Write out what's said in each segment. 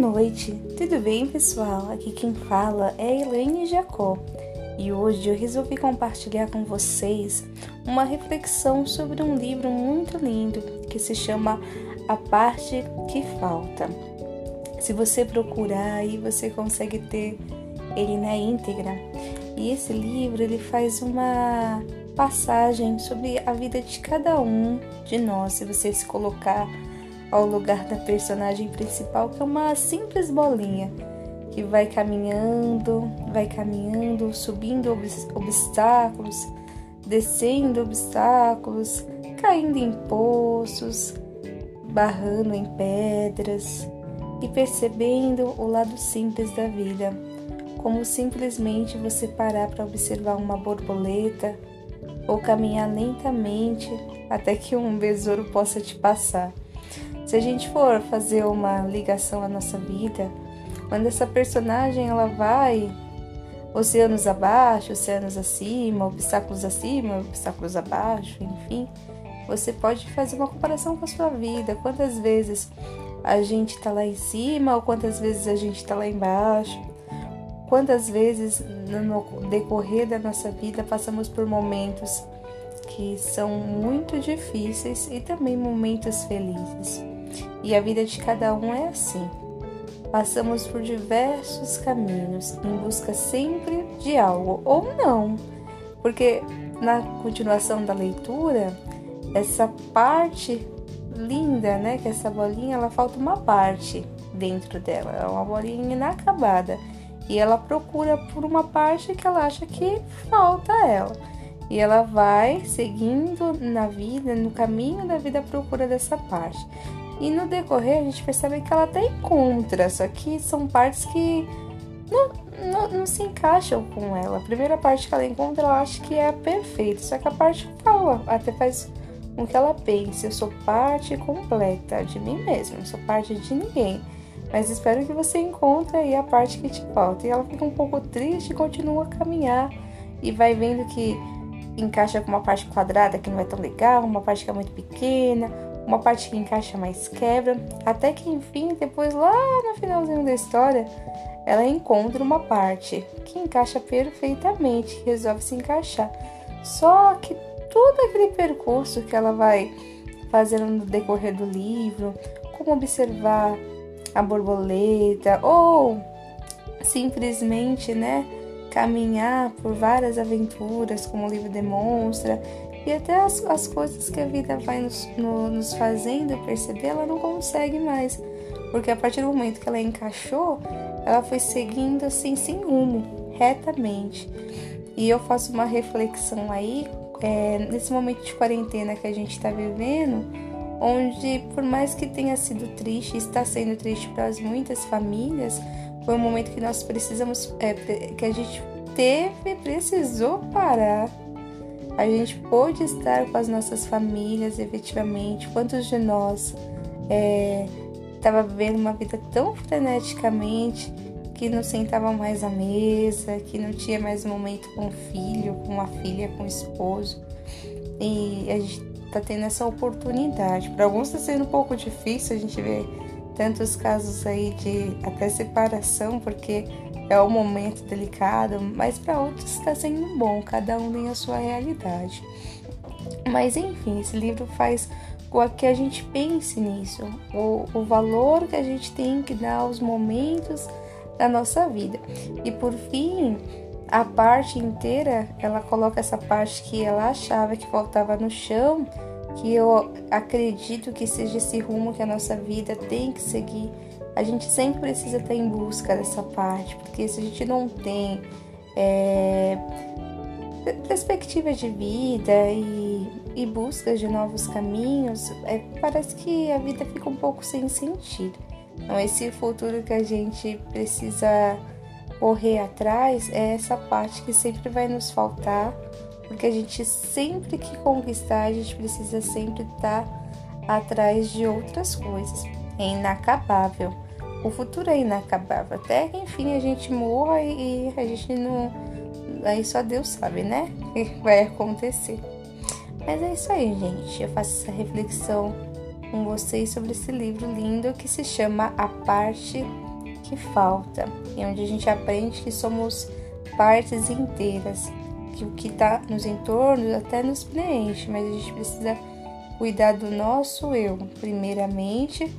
noite, tudo bem pessoal? Aqui quem fala é Elaine Jacó e hoje eu resolvi compartilhar com vocês uma reflexão sobre um livro muito lindo que se chama A Parte que Falta. Se você procurar aí você consegue ter ele na íntegra. E esse livro ele faz uma passagem sobre a vida de cada um de nós, se você se colocar ao lugar da personagem principal, que é uma simples bolinha que vai caminhando, vai caminhando, subindo obstáculos, descendo obstáculos, caindo em poços, barrando em pedras e percebendo o lado simples da vida, como simplesmente você parar para observar uma borboleta ou caminhar lentamente até que um besouro possa te passar. Se a gente for fazer uma ligação à nossa vida, quando essa personagem ela vai oceanos abaixo, oceanos acima, obstáculos acima, obstáculos abaixo, enfim, você pode fazer uma comparação com a sua vida. Quantas vezes a gente está lá em cima ou quantas vezes a gente está lá embaixo? Quantas vezes no decorrer da nossa vida passamos por momentos que são muito difíceis e também momentos felizes. E a vida de cada um é assim. Passamos por diversos caminhos em busca sempre de algo, ou não, porque na continuação da leitura, essa parte linda, né, que essa bolinha, ela falta uma parte dentro dela, é uma bolinha inacabada, e ela procura por uma parte que ela acha que falta ela. E ela vai seguindo na vida, no caminho da vida à procura dessa parte. E no decorrer a gente percebe que ela até encontra, só que são partes que não, não, não, se encaixam com ela. A primeira parte que ela encontra, ela acha que é perfeita, só que a parte fala, até faz com que ela pense: eu sou parte completa de mim mesma, não sou parte de ninguém. Mas espero que você encontre aí a parte que te falta. E ela fica um pouco triste e continua a caminhar e vai vendo que encaixa com uma parte quadrada que não é tão legal, uma parte que é muito pequena, uma parte que encaixa mais quebra, até que enfim, depois lá no finalzinho da história, ela encontra uma parte que encaixa perfeitamente, que resolve se encaixar. Só que todo aquele percurso que ela vai fazendo no decorrer do livro, como observar a borboleta ou simplesmente, né, caminhar por várias aventuras, como o livro demonstra, e até as, as coisas que a vida vai nos, no, nos fazendo perceber, ela não consegue mais. Porque a partir do momento que ela encaixou, ela foi seguindo assim, sem rumo, retamente. E eu faço uma reflexão aí, é, nesse momento de quarentena que a gente está vivendo, onde por mais que tenha sido triste, está sendo triste para muitas famílias, foi um momento que nós precisamos, é, que a gente teve, precisou parar a gente pôde estar com as nossas famílias efetivamente. Quantos de nós estava é, vivendo uma vida tão freneticamente que não sentava mais à mesa, que não tinha mais um momento com o filho, com a filha, com o esposo. E a gente está tendo essa oportunidade. Para alguns está sendo um pouco difícil, a gente vê tantos casos aí de até separação, porque é um momento delicado, mas para outros está sendo bom, cada um tem a sua realidade. Mas enfim, esse livro faz com que a gente pense nisso, o, o valor que a gente tem que dar aos momentos da nossa vida. E por fim, a parte inteira, ela coloca essa parte que ela achava que faltava no chão, que eu acredito que seja esse rumo que a nossa vida tem que seguir a gente sempre precisa estar em busca dessa parte, porque se a gente não tem é, perspectiva de vida e, e busca de novos caminhos, é, parece que a vida fica um pouco sem sentido. Então, esse futuro que a gente precisa correr atrás é essa parte que sempre vai nos faltar, porque a gente sempre que conquistar, a gente precisa sempre estar atrás de outras coisas é inacabável. O futuro é inacabável. Até que enfim a gente morra e, a gente não. Aí só Deus sabe, né? O que vai acontecer. Mas é isso aí, gente. Eu faço essa reflexão com vocês sobre esse livro lindo que se chama A Parte que falta e onde a gente aprende que somos partes inteiras, que o que está nos entornos até nos preenche, mas a gente precisa cuidar do nosso eu, primeiramente,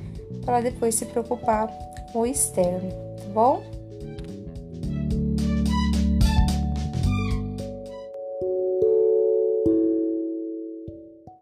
para depois se preocupar com o externo, tá bom?